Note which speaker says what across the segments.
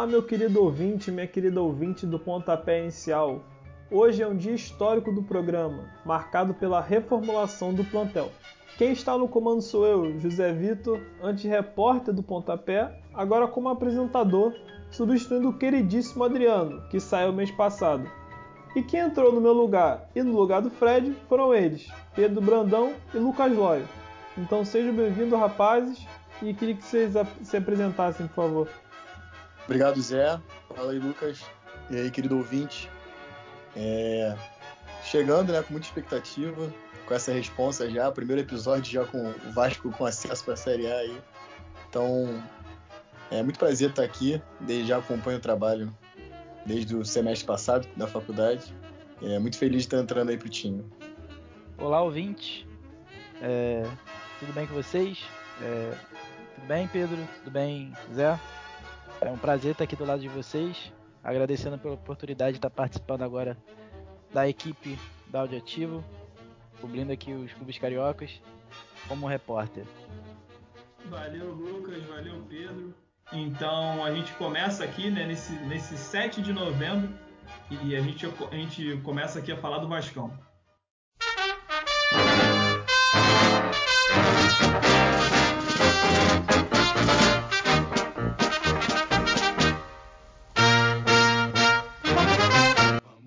Speaker 1: Olá, meu querido ouvinte, minha querida ouvinte do Pontapé Inicial. Hoje é um dia histórico do programa, marcado pela reformulação do plantel. Quem está no comando sou eu, José Vitor, antes repórter do Pontapé, agora como apresentador, substituindo o queridíssimo Adriano, que saiu mês passado. E quem entrou no meu lugar e no lugar do Fred foram eles, Pedro Brandão e Lucas Lóio. Então sejam bem-vindos, rapazes, e queria que vocês se apresentassem, por favor.
Speaker 2: Obrigado, Zé. Fala aí, Lucas. E aí, querido ouvinte. É... Chegando, né, com muita expectativa, com essa resposta já, primeiro episódio já com o Vasco com acesso para a Série A aí. Então, é muito prazer estar aqui, desde já acompanho o trabalho desde o semestre passado da faculdade. É muito feliz de estar entrando aí pro time.
Speaker 3: Olá, ouvinte. É... Tudo bem com vocês? É... Tudo bem, Pedro? Tudo bem, Zé? É um prazer estar aqui do lado de vocês, agradecendo pela oportunidade de estar participando agora da equipe da Audioativo, cobrindo aqui os clubes cariocas como repórter.
Speaker 1: Valeu, Lucas, valeu, Pedro. Então a gente começa aqui né, nesse, nesse 7 de novembro e a gente, a gente começa aqui a falar do Vascão.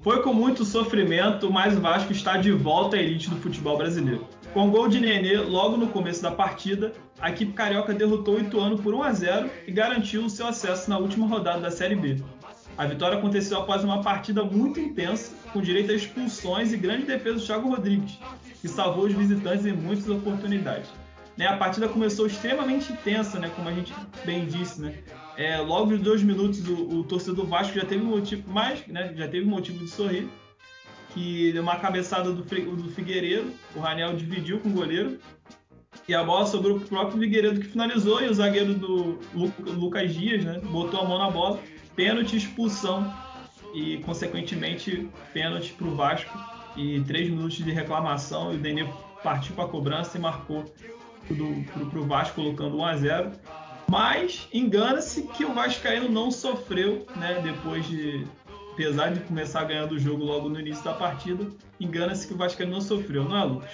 Speaker 1: Foi com muito sofrimento, mas o Vasco está de volta à elite do futebol brasileiro. Com gol de Nenê logo no começo da partida, a equipe carioca derrotou o Ituano por 1 a 0 e garantiu o seu acesso na última rodada da Série B. A vitória aconteceu após uma partida muito intensa, com direito a expulsões e grande defesa do Thiago Rodrigues, que salvou os visitantes em muitas oportunidades. Né, a partida começou extremamente intensa, né, como a gente bem disse, né, é, logo nos dois minutos o, o, torcedor do Vasco já teve motivo mais, né, já teve motivo de sorrir, que deu uma cabeçada do, do Figueiredo, o Raniel dividiu com o goleiro e a bola sobrou pro próprio Figueiredo que finalizou e o zagueiro do Lu, Lucas Dias, né, botou a mão na bola, pênalti, expulsão e consequentemente pênalti para o Vasco e três minutos de reclamação e o Denê partiu para a cobrança e marcou para o Vasco colocando 1 a 0 mas engana-se que o Vascaíno não sofreu, né? Depois de. Apesar de começar ganhando o jogo logo no início da partida, engana-se que o Vascaíno não sofreu, não é, Lucas?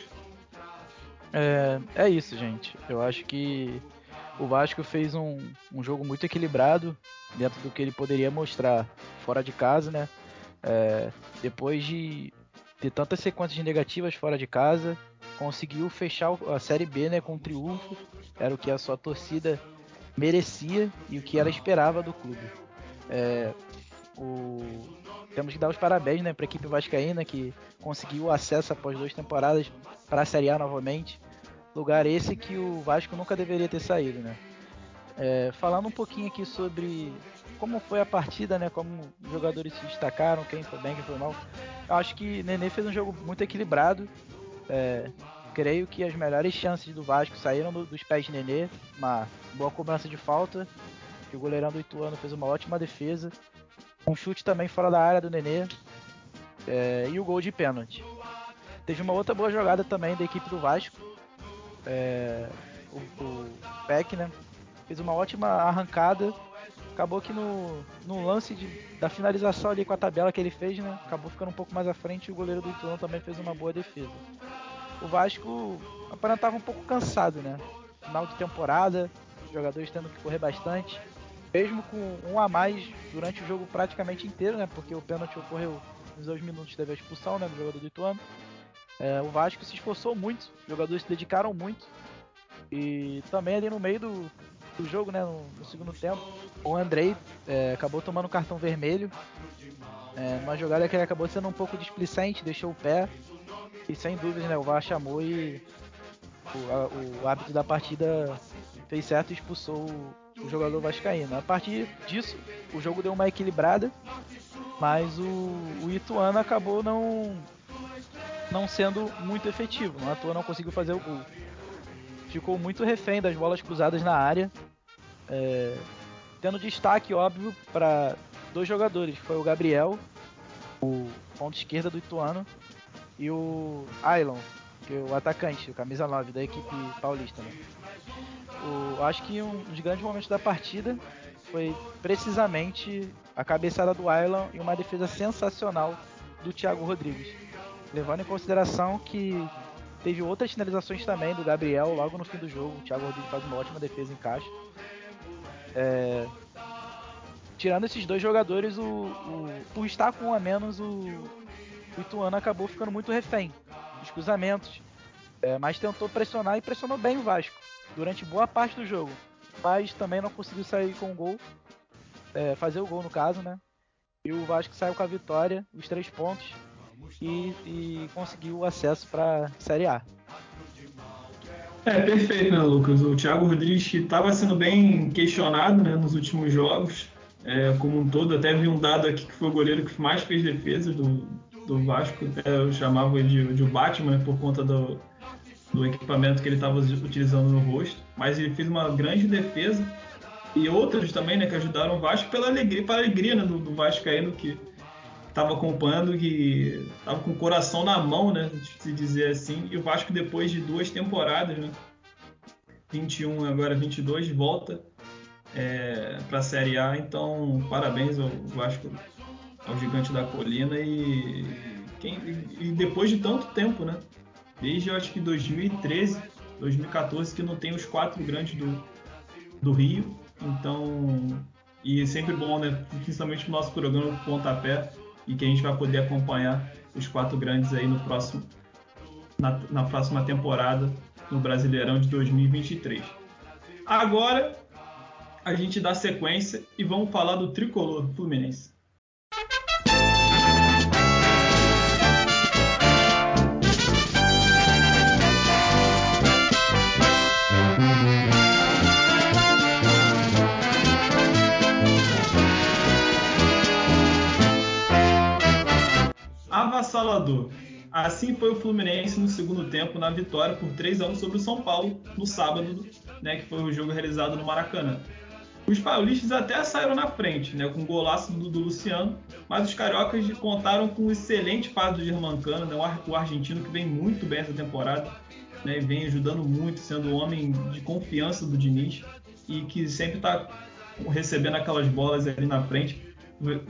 Speaker 3: É, é isso, gente. Eu acho que o Vasco fez um, um jogo muito equilibrado dentro do que ele poderia mostrar fora de casa, né? É, depois de ter tantas sequências negativas fora de casa, conseguiu fechar a Série B né, com um triunfo. Era o que a sua torcida merecia e o que ela esperava do clube. É, o... Temos que dar os parabéns né, para a equipe vascaína que conseguiu acesso após duas temporadas para a Série A novamente. Lugar esse que o Vasco nunca deveria ter saído. Né? É, falando um pouquinho aqui sobre como foi a partida, né, como os jogadores se destacaram, quem foi bem, quem foi mal. Eu acho que Nenê fez um jogo muito equilibrado. É, creio que as melhores chances do Vasco saíram do, dos pés de Nenê. Uma boa cobrança de falta, que o goleirão do Ituano fez uma ótima defesa. Um chute também fora da área do Nenê. É, e o gol de pênalti. Teve uma outra boa jogada também da equipe do Vasco. É, o, o Peck, né? Fez uma ótima arrancada. Acabou que no, no lance de, da finalização ali com a tabela que ele fez, né? Acabou ficando um pouco mais à frente e o goleiro do Ituano também fez uma boa defesa o Vasco aparentava um pouco cansado, né? Final de temporada, os jogadores tendo que correr bastante, mesmo com um a mais durante o jogo praticamente inteiro, né? Porque o pênalti ocorreu nos dois minutos teve a expulsão, né, do jogador do Ituano. É, o Vasco se esforçou muito, os jogadores se dedicaram muito. E também ali no meio do, do jogo, né, no, no segundo tempo, o Andrei é, acabou tomando cartão vermelho. É, uma jogada que ele acabou sendo um pouco displicente, deixou o pé. E sem dúvida, né, o VAR chamou e o, a, o árbitro da partida fez certo e expulsou o, o, jogador vascaíno. A partir disso, o jogo deu uma equilibrada, mas o, o Ituano acabou não não sendo muito efetivo. O Ituano não conseguiu fazer o gol. Ficou muito refém das bolas cruzadas na área, é, tendo destaque óbvio para dois jogadores, foi o Gabriel, o ponto esquerda do Ituano, e o Ailon, que é o atacante, o camisa 9 da equipe paulista. Né? O, acho que um dos grandes momentos da partida foi precisamente a cabeçada do Aylan e uma defesa sensacional do Thiago Rodrigues. Levando em consideração que teve outras finalizações também do Gabriel logo no fim do jogo. O Thiago Rodrigues faz uma ótima defesa em caixa. É... Tirando esses dois jogadores, o, o, por estar com um a menos, o, o Ituano acabou ficando muito refém dos cruzamentos. É, mas tentou pressionar e pressionou bem o Vasco durante boa parte do jogo. Mas também não conseguiu sair com o gol. É, fazer o gol no caso, né? E o Vasco saiu com a vitória, os três pontos, e, e conseguiu o acesso para Série A.
Speaker 1: É, perfeito, né, Lucas? O Thiago Rodrigues que estava sendo bem questionado né, nos últimos jogos, é, como um todo. Até vi um dado aqui que foi o goleiro que mais fez defesas do, do Vasco. Até eu chamava de, de Batman né, por conta do, do equipamento que ele estava utilizando no rosto. Mas ele fez uma grande defesa. E outros também, né, que ajudaram o Vasco pela alegria, pela alegria né, do, do Vascaíno que estava acompanhando, que estava com o coração na mão, né, se dizer assim. E o Vasco depois de duas temporadas, né, 21 agora 22 de volta é, para a Série A. Então, parabéns ao Vasco, ao Gigante da Colina e, quem, e depois de tanto tempo, né? Desde eu acho que 2013, 2014 que não tem os quatro grandes do, do Rio. Então, e é sempre bom, né? Principalmente o nosso programa Pontapé e que a gente vai poder acompanhar os quatro grandes aí no próximo na, na próxima temporada no Brasileirão de 2023. Agora a gente dá sequência e vamos falar do tricolor Fluminense. Avassalador. Assim foi o Fluminense no segundo tempo na vitória por 3 a 1 sobre o São Paulo no sábado, né, que foi o jogo realizado no Maracanã. Os paulistas até saíram na frente, né, com o golaço do, do Luciano, mas os cariocas contaram com um excelente passe do Germancano, né, o argentino que vem muito bem essa temporada, né, vem ajudando muito, sendo o homem de confiança do Diniz e que sempre está recebendo aquelas bolas ali na frente.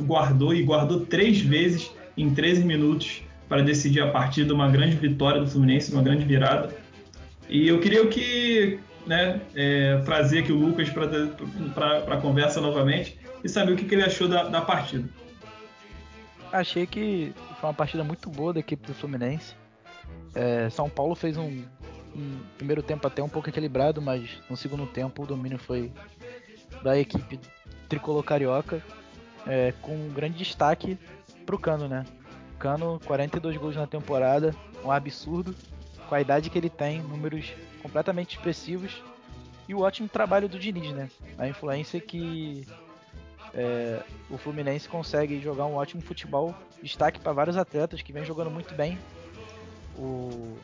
Speaker 1: Guardou e guardou três vezes em 13 minutos para decidir a partida, uma grande vitória do Fluminense, uma grande virada. E eu queria que né, é, trazer aqui o Lucas para a conversa novamente e saber o que, que ele achou da, da, partida.
Speaker 3: Achei que foi uma partida muito boa da equipe do Fluminense. É, São Paulo fez um, um, primeiro tempo até um pouco equilibrado, mas no segundo tempo o domínio foi da equipe tricolor carioca, é, com um grande destaque para o Cano, né? Cano, 42 gols na temporada, um absurdo. Com a idade que ele tem, números completamente expressivos. E o ótimo trabalho do Diniz, né? A influência que é, o Fluminense consegue jogar um ótimo futebol. Destaque para vários atletas que vem jogando muito bem. O,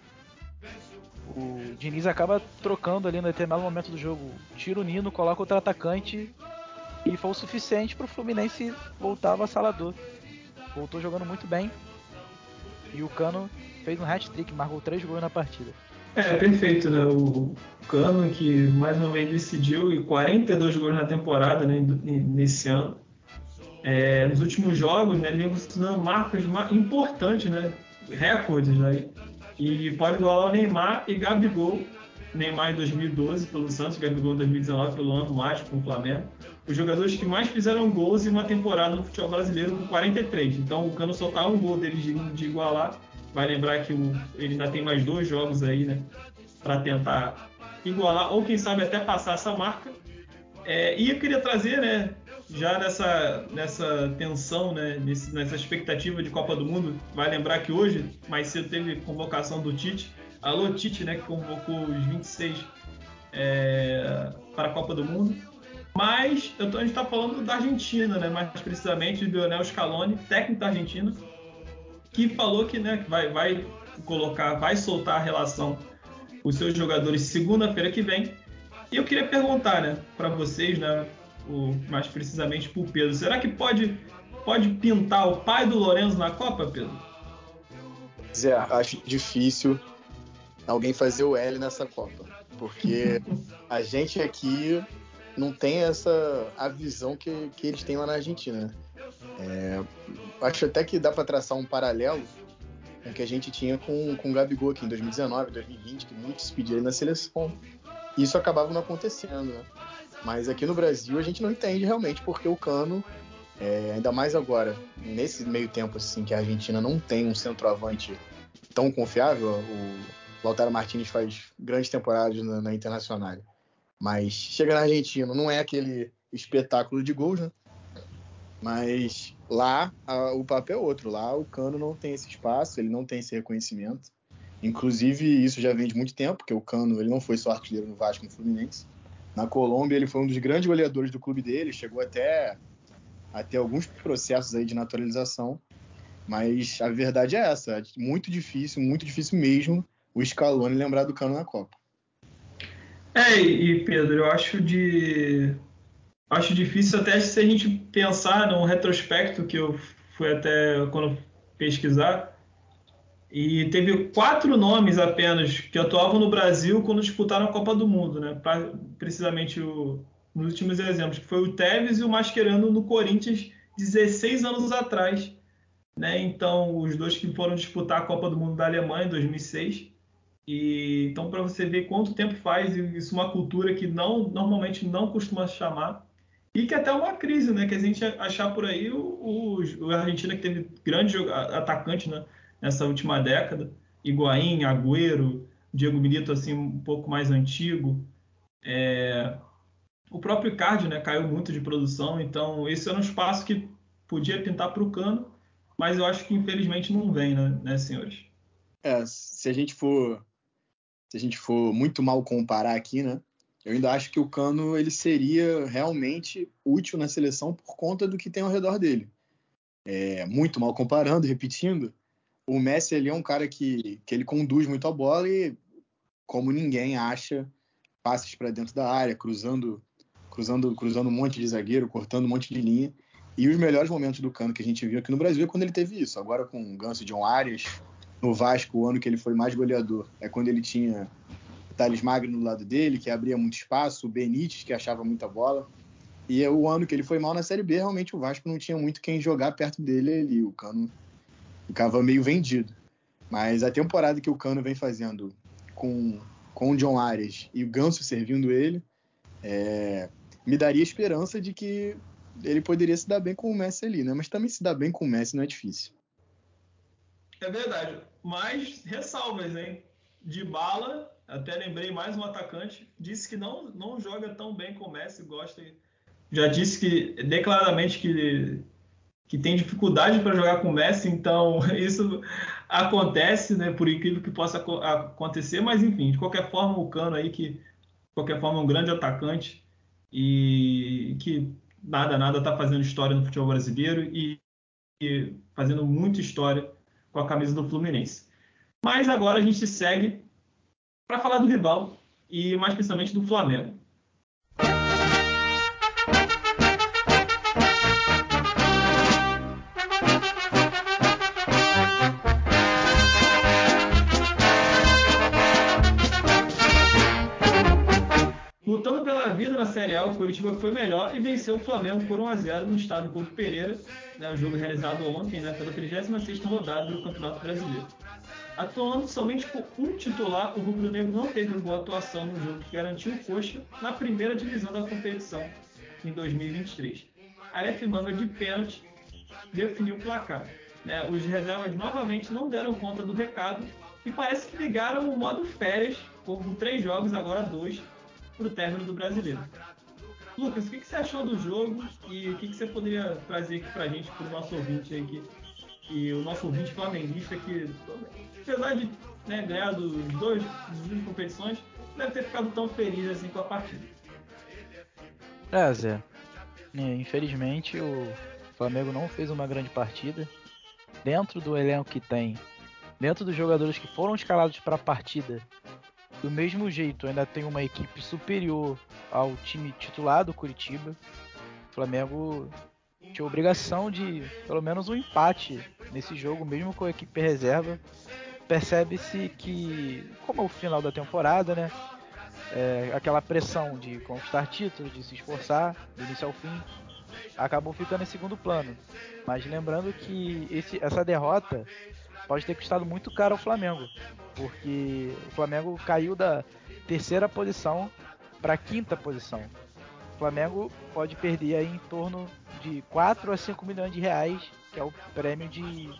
Speaker 3: o Diniz acaba trocando ali no determinado momento do jogo. Tira o Nino, coloca outro atacante. E foi o suficiente para o Fluminense voltar avassalador. Voltou jogando muito bem. E o Cano fez um hat-trick, marcou três gols na partida.
Speaker 1: É, perfeito, né? O Cano que mais uma vez decidiu e 42 gols na temporada né, nesse ano. É, nos últimos jogos, né, ele vem conseguindo marcas importantes, né? Recordes aí. E pode igualar o Neymar e Gabigol. Neymar em 2012 pelo Santos, Gabigol em 2019 pelo ano mágico com o Flamengo. Os jogadores que mais fizeram gols em uma temporada no futebol brasileiro com 43. Então o Cano só tá um gol deles de, de igualar vai lembrar que o, ele ainda tem mais dois jogos aí, né? Para tentar igualar, ou quem sabe até passar essa marca. É, e eu queria trazer, né? Já nessa, nessa tensão, né, nesse, nessa expectativa de Copa do Mundo, vai lembrar que hoje, mais cedo, teve convocação do Tite. Alô, Tite, né, que convocou os 26 é, para a Copa do Mundo. Mas eu tô, a gente está falando da Argentina, né, mais precisamente do Lionel Scaloni, técnico da Argentina, que falou que né, vai, vai colocar, vai soltar a relação com os seus jogadores segunda-feira que vem. E eu queria perguntar, né, para vocês, né, o, mais precisamente para o Pedro, será que pode, pode pintar o pai do Lourenço na Copa, Pedro?
Speaker 2: Zé, acho difícil alguém fazer o L nessa Copa, porque a gente aqui não tem essa a visão que, que eles têm lá na Argentina. Né? É, acho até que dá para traçar um paralelo com o que a gente tinha com, com o Gabigol aqui em 2019, 2020, que muitos pediram na seleção. Isso acabava não acontecendo, né? Mas aqui no Brasil a gente não entende realmente porque o Cano, é, ainda mais agora, nesse meio tempo assim que a Argentina não tem um centroavante tão confiável, o Lautaro Martinez faz grandes temporadas na, na Internacional. Mas chega na Argentina, não é aquele espetáculo de gols, né? Mas lá a, o papel é outro. Lá o Cano não tem esse espaço, ele não tem esse reconhecimento. Inclusive, isso já vem de muito tempo, porque o Cano ele não foi só artilheiro no Vasco no Fluminense. Na Colômbia, ele foi um dos grandes goleadores do clube dele, chegou até a ter alguns processos aí de naturalização. Mas a verdade é essa, é muito difícil, muito difícil mesmo o Scaloni lembrar do Cano na Copa.
Speaker 1: É, e Pedro, eu acho de acho difícil até se a gente pensar num retrospecto que eu fui até quando pesquisar e teve quatro nomes apenas que atuavam no Brasil quando disputaram a Copa do Mundo, né? Pra, precisamente o, nos últimos exemplos, que foi o Tevez e o Mascherano no Corinthians 16 anos atrás, né? Então, os dois que foram disputar a Copa do Mundo da Alemanha em 2006. E então para você ver quanto tempo faz isso é uma cultura que não normalmente não costuma chamar e que até uma crise, né? Que a gente achar por aí o, o, Argentina que teve grande atacante, né? Nessa última década, Higuaín, Agüero, Diego Milito assim um pouco mais antigo, é... o próprio Icardi, né? Caiu muito de produção, então esse era um espaço que podia pintar para o Cano, mas eu acho que infelizmente não vem, né, né senhores?
Speaker 2: É, se a gente for se a gente for muito mal comparar aqui, né? Eu ainda acho que o Cano ele seria realmente útil na seleção por conta do que tem ao redor dele. É, muito mal comparando, repetindo, o Messi ele é um cara que, que ele conduz muito a bola e, como ninguém acha, passes para dentro da área, cruzando, cruzando, cruzando um monte de zagueiro, cortando um monte de linha. E os melhores momentos do Cano que a gente viu aqui no Brasil é quando ele teve isso. Agora com o Ganso John Arias, no Vasco, o ano que ele foi mais goleador, é quando ele tinha o Thales Magno do lado dele, que abria muito espaço, o Benítez, que achava muita bola. E é o ano que ele foi mal na Série B, realmente o Vasco não tinha muito quem jogar perto dele ali. O Cano ficava meio vendido. Mas a temporada que o Cano vem fazendo com, com o John Arias e o Ganso servindo ele, é, me daria esperança de que ele poderia se dar bem com o Messi ali, né? Mas também se dar bem com o Messi não é difícil.
Speaker 1: É verdade. Mas ressalvas, hein? De bala, até lembrei mais um atacante, disse que não, não joga tão bem com o Messi, gosta. Já disse que declaradamente que, que tem dificuldade para jogar com Messi, então isso acontece, né? Por incrível que possa acontecer, mas enfim, de qualquer forma, o Cano aí, que de qualquer forma é um grande atacante e que nada, nada está fazendo história no futebol brasileiro e, e fazendo muita história com a camisa do Fluminense. Mas agora a gente segue para falar do rival e mais precisamente do Flamengo. A, o Curitiba foi melhor e venceu o Flamengo por 1 a 0 no estado Couto Pereira, né, o jogo realizado ontem né, pela 36ª rodada do Campeonato Brasileiro. Atuando somente com um titular, o Rubro Negro não teve boa atuação no jogo que garantiu o coxa na primeira divisão da competição em 2023. A F Manga de pênalti definiu o placar. Né? Os reservas novamente não deram conta do recado e parece que ligaram o modo férias, com três jogos, agora dois, para o término do brasileiro. Lucas, o que, que, você achou do jogo e o que, que você poderia trazer aqui para a gente, para o nosso ouvinte aí, que o nosso ouvinte flamenguista, que apesar de né, ganhar dos dois, das duas competições, deve ter ficado tão feliz assim com a partida.
Speaker 3: É, Zé. É, infelizmente o Flamengo não fez uma grande partida. Dentro do elenco que tem, dentro dos jogadores que foram escalados para a partida, do mesmo jeito, ainda tem uma equipe superior ao time titular do Curitiba. O Flamengo tinha obrigação de pelo menos um empate nesse jogo, mesmo com a equipe reserva. Percebe-se que, como é o final da temporada, né? é, aquela pressão de conquistar títulos, de se esforçar, do início ao fim, acabou ficando em segundo plano. Mas lembrando que esse, essa derrota pode ter custado muito caro ao Flamengo, porque o Flamengo caiu da terceira posição para a quinta posição. O Flamengo pode perder aí em torno de 4 a 5 milhões de reais, que é o prêmio de,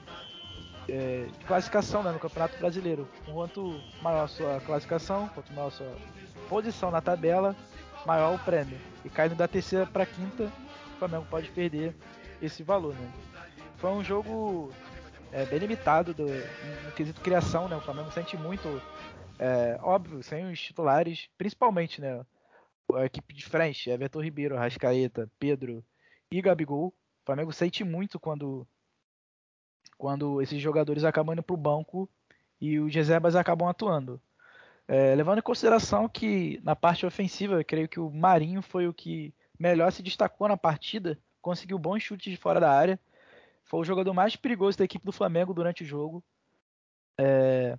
Speaker 3: é, de classificação né, no Campeonato Brasileiro. Quanto maior a sua classificação, quanto maior a sua posição na tabela, maior o prêmio. E caindo da terceira para quinta, o Flamengo pode perder esse valor. Né? Foi um jogo é, bem limitado do, no quesito criação, né? O Flamengo sente muito, é, óbvio, sem os titulares, principalmente, né? A equipe de frente, Everton Ribeiro, Rascaeta, Pedro e Gabigol. O Flamengo sente muito quando, quando esses jogadores acabam indo para o banco e os reservas acabam atuando. É, levando em consideração que na parte ofensiva, creio que o Marinho foi o que melhor se destacou na partida, conseguiu bons chutes de fora da área, foi o jogador mais perigoso da equipe do Flamengo durante o jogo. É...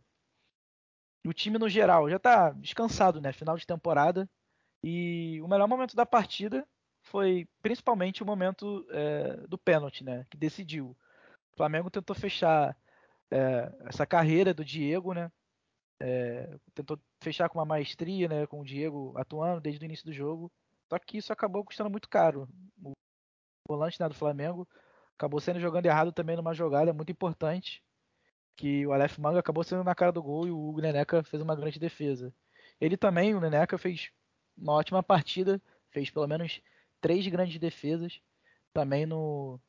Speaker 3: O time no geral já está descansado, né? Final de temporada. E o melhor momento da partida foi principalmente o momento é, do pênalti, né? Que decidiu. O Flamengo tentou fechar é, essa carreira do Diego, né? É, tentou fechar com uma maestria, né? Com o Diego atuando desde o início do jogo. Só que isso acabou custando muito caro. O volante né, do Flamengo acabou sendo jogando errado também numa jogada muito importante, que o Aleph Manga acabou sendo na cara do gol e o Neneca fez uma grande defesa. Ele também, o Neneca, fez uma ótima partida, fez pelo menos três grandes defesas, também no,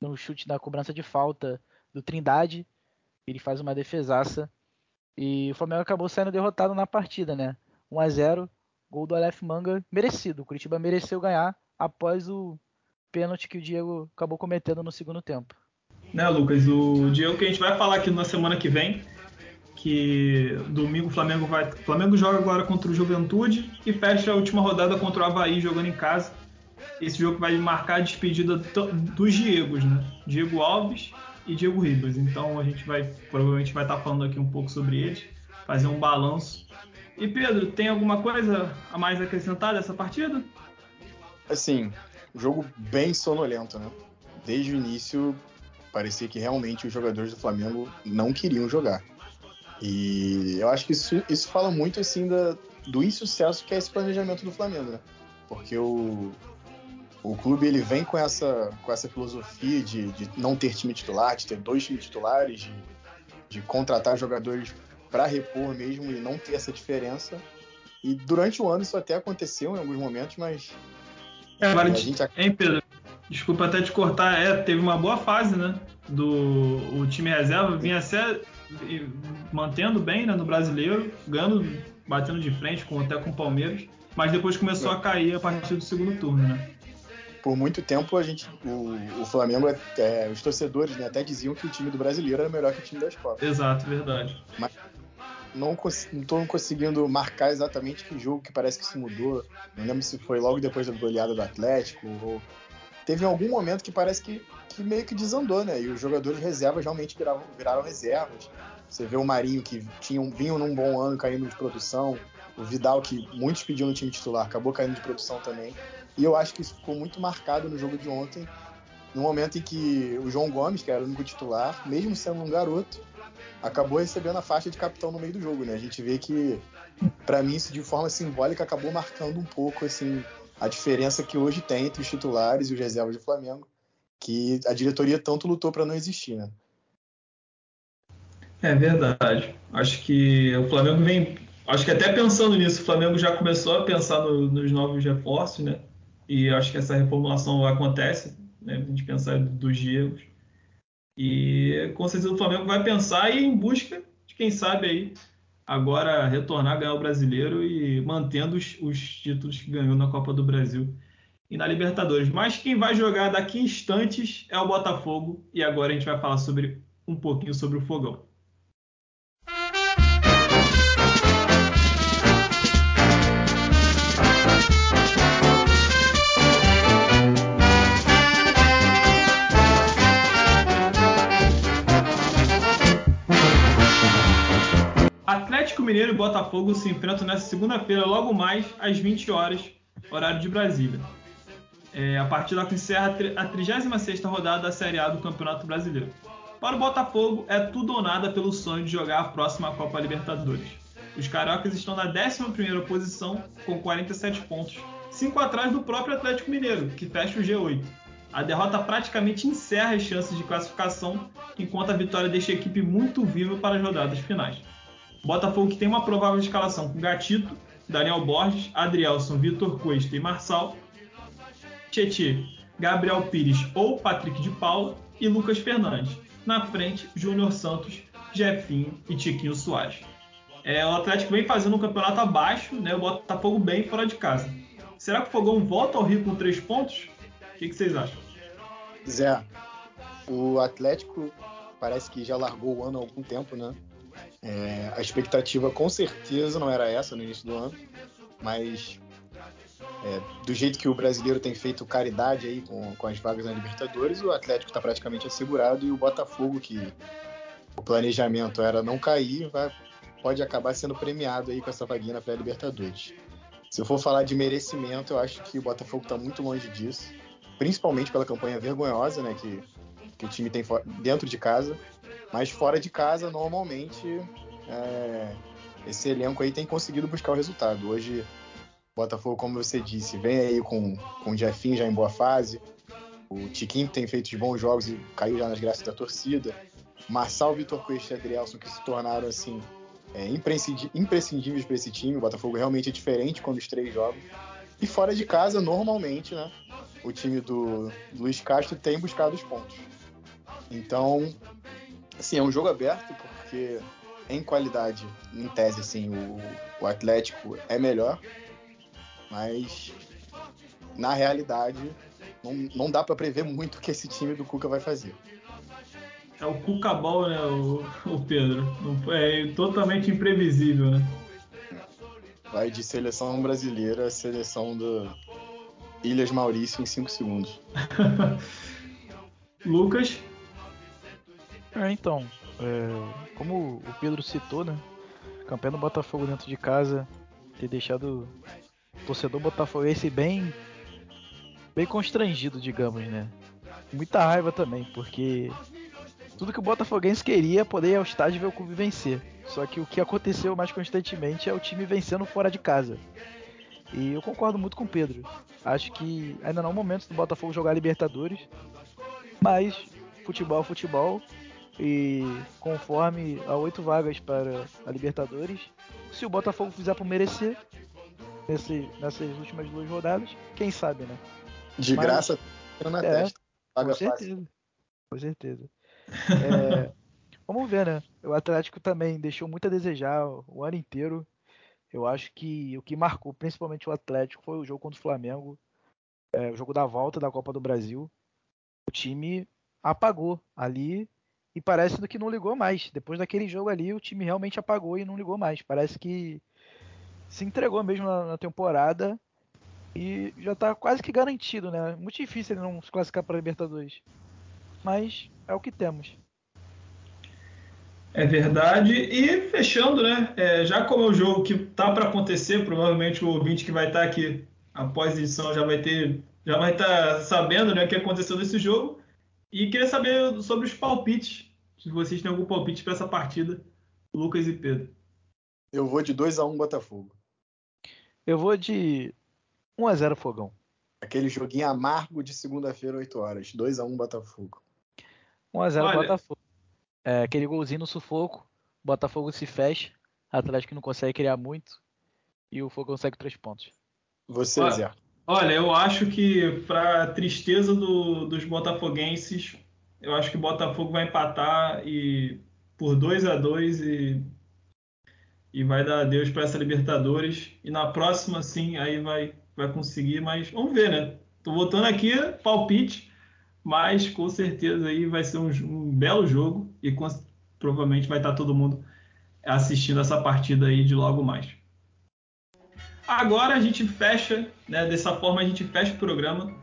Speaker 3: no chute na cobrança de falta do Trindade, ele faz uma defesaça. E o Flamengo acabou sendo derrotado na partida, né? 1 a 0 gol do Aleph Manga merecido. O Curitiba mereceu ganhar após o pênalti que o Diego acabou cometendo no segundo tempo.
Speaker 1: Né, Lucas? O Diego que a gente vai falar aqui na semana que vem, que domingo o Flamengo vai. Flamengo joga agora contra o Juventude e fecha a última rodada contra o Havaí jogando em casa. Esse jogo vai marcar a despedida dos Diegos, né? Diego Alves e Diego Ribas. Então a gente vai provavelmente vai estar falando aqui um pouco sobre eles, fazer um balanço. E Pedro, tem alguma coisa a mais acrescentar dessa partida?
Speaker 2: Assim, jogo bem sonolento, né? Desde o início, parecia que realmente os jogadores do Flamengo não queriam jogar. E eu acho que isso, isso fala muito, assim, da, do insucesso que é esse planejamento do Flamengo, né? Porque o, o clube ele vem com essa, com essa filosofia de, de não ter time titular, de ter dois times titulares, de, de contratar jogadores para repor mesmo e não ter essa diferença. E durante o ano isso até aconteceu em alguns momentos, mas
Speaker 1: é, agora, a gente... hein, Pedro? Desculpa até te cortar. É, teve uma boa fase, né? Do o time reserva vinha até mantendo bem né, no brasileiro, ganhando, batendo de frente com, até com o Palmeiras, mas depois começou a cair a partir do segundo turno, né?
Speaker 2: Por muito tempo a gente, o, o Flamengo, é, os torcedores né, até diziam que o time do brasileiro era melhor que o time da Escola.
Speaker 1: Exato, verdade.
Speaker 2: Mas não estou conseguindo marcar exatamente que jogo que parece que isso mudou. Não lembro se foi logo depois da goleada do Atlético ou teve algum momento que parece que, que meio que desandou, né? E os jogadores reservas realmente viraram, viraram reservas. Você vê o Marinho que tinham, vinham num bom ano caindo de produção, o Vidal que muitos pediam no time titular acabou caindo de produção também. E eu acho que isso ficou muito marcado no jogo de ontem, no momento em que o João Gomes, que era o único titular, mesmo sendo um garoto, acabou recebendo a faixa de capitão no meio do jogo, né? A gente vê que, para mim, isso de forma simbólica acabou marcando um pouco, assim, a diferença que hoje tem entre os titulares e os reservas do Flamengo, que a diretoria tanto lutou para não existir, né?
Speaker 1: É verdade. Acho que o Flamengo vem. Acho que até pensando nisso, o Flamengo já começou a pensar no, nos novos reforços, né? E acho que essa reformulação acontece, né? A gente pensar dos Diegos. E com certeza o Flamengo vai pensar e ir em busca de quem sabe aí agora retornar a ganhar o brasileiro e mantendo os, os títulos que ganhou na Copa do Brasil e na Libertadores. Mas quem vai jogar daqui instantes é o Botafogo e agora a gente vai falar sobre um pouquinho sobre o Fogão. Botafogo se enfrentam nesta segunda-feira, logo mais às 20 horas, horário de Brasília. É, a partida que encerra a 36ª rodada da Série A do Campeonato Brasileiro. Para o Botafogo, é tudo ou nada pelo sonho de jogar a próxima Copa Libertadores. Os cariocas estão na 11ª posição, com 47 pontos, 5 atrás do próprio Atlético Mineiro, que fecha o G8. A derrota praticamente encerra as chances de classificação, enquanto a vitória deixa a equipe muito viva para as rodadas finais. Botafogo que tem uma provável escalação com Gatito, Daniel Borges, Adrielson, Vitor Cuesta e Marçal, Tietê, Gabriel Pires ou Patrick de Paula e Lucas Fernandes. Na frente, Júnior Santos, Jefinho e Tiquinho Soares. É, o Atlético vem fazendo um campeonato abaixo, né? O Botafogo bem fora de casa. Será que o Fogão volta ao Rio com três pontos? O que, que vocês acham?
Speaker 2: Zé, o Atlético parece que já largou o ano há algum tempo, né? É, a expectativa com certeza não era essa no início do ano, mas é, do jeito que o brasileiro tem feito caridade aí com, com as vagas na Libertadores, o Atlético está praticamente assegurado e o Botafogo, que o planejamento era não cair, vai, pode acabar sendo premiado aí com essa vaguinha na pré-Libertadores. Se eu for falar de merecimento, eu acho que o Botafogo está muito longe disso, principalmente pela campanha vergonhosa né, que, que o time tem dentro de casa, mas fora de casa, normalmente, é, esse elenco aí tem conseguido buscar o resultado. Hoje Botafogo, como você disse, vem aí com, com o Jefinho já em boa fase. O Tiquinho tem feito bons jogos e caiu já nas graças da torcida. Marçal, Vitor Cuesta e Adrielson que se tornaram assim é, imprescindíveis para esse time. O Botafogo realmente é diferente quando os três jogam. E fora de casa, normalmente, né? O time do Luiz Castro tem buscado os pontos. Então, assim, é um jogo aberto porque em qualidade, em tese, assim, o, o Atlético é melhor mas na realidade não, não dá para prever muito o que esse time do Cuca vai fazer.
Speaker 1: É o Cuca Ball, né, o, o Pedro? É totalmente imprevisível, né?
Speaker 2: Vai de seleção brasileira a seleção do Ilhas Maurício em 5 segundos.
Speaker 1: Lucas?
Speaker 3: É, então, é, como o Pedro citou, né? Campeão do Botafogo dentro de casa, ter deixado torcedor botafoguense bem bem constrangido, digamos, né? Muita raiva também, porque tudo que o Botafoguense queria é poder ir ao estádio ver o clube vencer. Só que o que aconteceu mais constantemente é o time vencendo fora de casa. E eu concordo muito com o Pedro. Acho que ainda não é o momento do Botafogo jogar Libertadores, mas futebol é futebol. E conforme a oito vagas para a Libertadores, se o Botafogo fizer por merecer, nesse, nessas últimas duas rodadas, quem sabe, né?
Speaker 2: De Mas, graça, na é, testa.
Speaker 3: Paga com certeza. Fácil. Com certeza. É, vamos ver, né? O Atlético também deixou muito a desejar o ano inteiro. Eu acho que o que marcou principalmente o Atlético foi o jogo contra o Flamengo, é, o jogo da volta da Copa do Brasil. O time apagou ali e parece que não ligou mais. Depois daquele jogo ali, o time realmente apagou e não ligou mais. Parece que se entregou mesmo na, na temporada e já está quase que garantido, né? Muito difícil ele não se classificar para Libertadores. Mas é o que temos.
Speaker 1: É verdade. E fechando, né? É, já como é o jogo que tá para acontecer, provavelmente o ouvinte que vai estar tá aqui após a edição já vai ter, já vai estar tá sabendo, né, o que aconteceu nesse jogo. E queria saber sobre os palpites. Se vocês têm algum palpite para essa partida, Lucas e Pedro.
Speaker 2: Eu vou de 2 a 1 um Botafogo.
Speaker 3: Eu vou de 1 a 0 Fogão.
Speaker 2: Aquele joguinho amargo de segunda-feira, 8 horas. 2 a 1 Botafogo.
Speaker 3: 1 a 0 Olha... Botafogo. É, aquele golzinho no sufoco. Botafogo se fecha. Atlético não consegue criar muito. E o Fogo consegue 3 pontos.
Speaker 2: Você,
Speaker 1: olha,
Speaker 2: Zé.
Speaker 1: Olha, eu acho que, para tristeza do, dos botafoguenses, eu acho que o Botafogo vai empatar e por 2 a 2 e e vai dar adeus para essa Libertadores. E na próxima, sim, aí vai, vai conseguir, mas vamos ver, né? Tô voltando aqui, palpite, mas com certeza aí vai ser um, um belo jogo e com, provavelmente vai estar todo mundo assistindo essa partida aí de logo mais. Agora a gente fecha, né? Dessa forma a gente fecha o programa.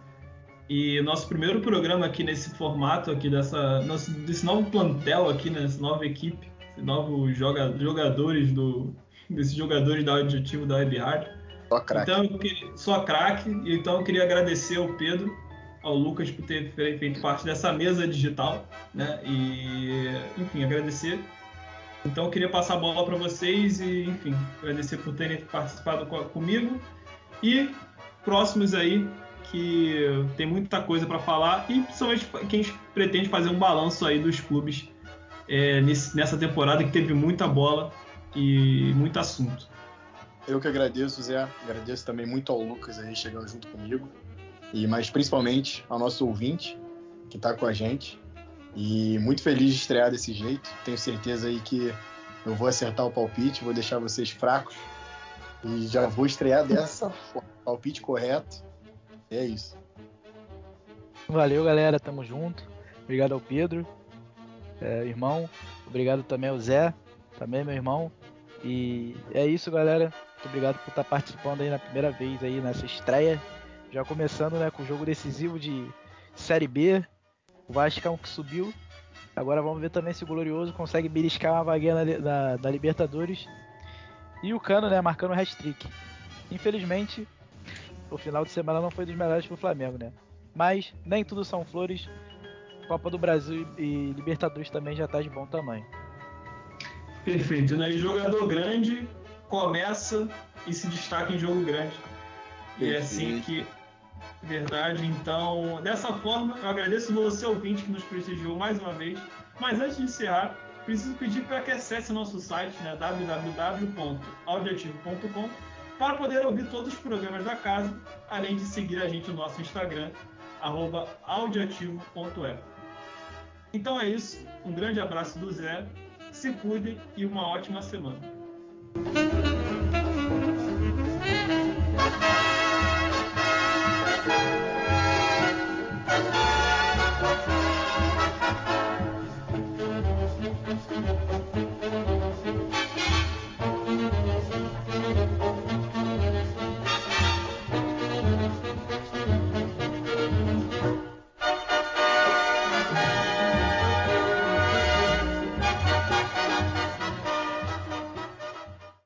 Speaker 1: E nosso primeiro programa aqui nesse formato aqui dessa nosso, desse novo plantel aqui, né, nova equipe, novos joga, jogadores do, desses jogadores da Auditivo da Web Rádio. Só craque. Então, queria, só craque. Então eu queria agradecer ao Pedro, ao Lucas por ter feito parte dessa mesa digital, né? E, enfim, agradecer. Então eu queria passar a bola para vocês e, enfim, agradecer por terem participado comigo. E próximos aí, que tem muita coisa para falar e principalmente quem pretende fazer um balanço aí dos clubes é, nessa temporada que teve muita bola e muito assunto.
Speaker 2: Eu que agradeço, Zé. Agradeço também muito ao Lucas aí chegando junto comigo. E mas principalmente ao nosso ouvinte que está com a gente. E muito feliz de estrear desse jeito. Tenho certeza aí que eu vou acertar o palpite, vou deixar vocês fracos. E já vou estrear dessa forma. Palpite correto. É isso.
Speaker 3: Valeu, galera. Tamo junto. Obrigado ao Pedro, é, irmão. Obrigado também ao Zé, também meu irmão. E é isso, galera. Muito obrigado por estar participando aí na primeira vez aí nessa estreia. Já começando né, com o jogo decisivo de Série B. O Vasco que subiu. Agora vamos ver também se o Glorioso consegue beliscar uma vaguinha na, na, na Libertadores. E o Cano, né, marcando o hat-trick. Infelizmente, o final de semana não foi dos melhores pro Flamengo, né? Mas nem tudo são flores. Copa do Brasil e Libertadores também já tá de bom tamanho.
Speaker 1: Perfeito, né? E jogador grande começa e se destaca em jogo grande. Perfeito. E é assim que. Verdade, então, dessa forma, eu agradeço você, ouvinte, que nos prestigiou mais uma vez. Mas antes de encerrar, preciso pedir para que acesse nosso site, né, www.audioativo.com para poder ouvir todos os programas da casa, além de seguir a gente no nosso Instagram, audioativo.f. Então é isso, um grande abraço do Zé, se cuidem e uma ótima semana.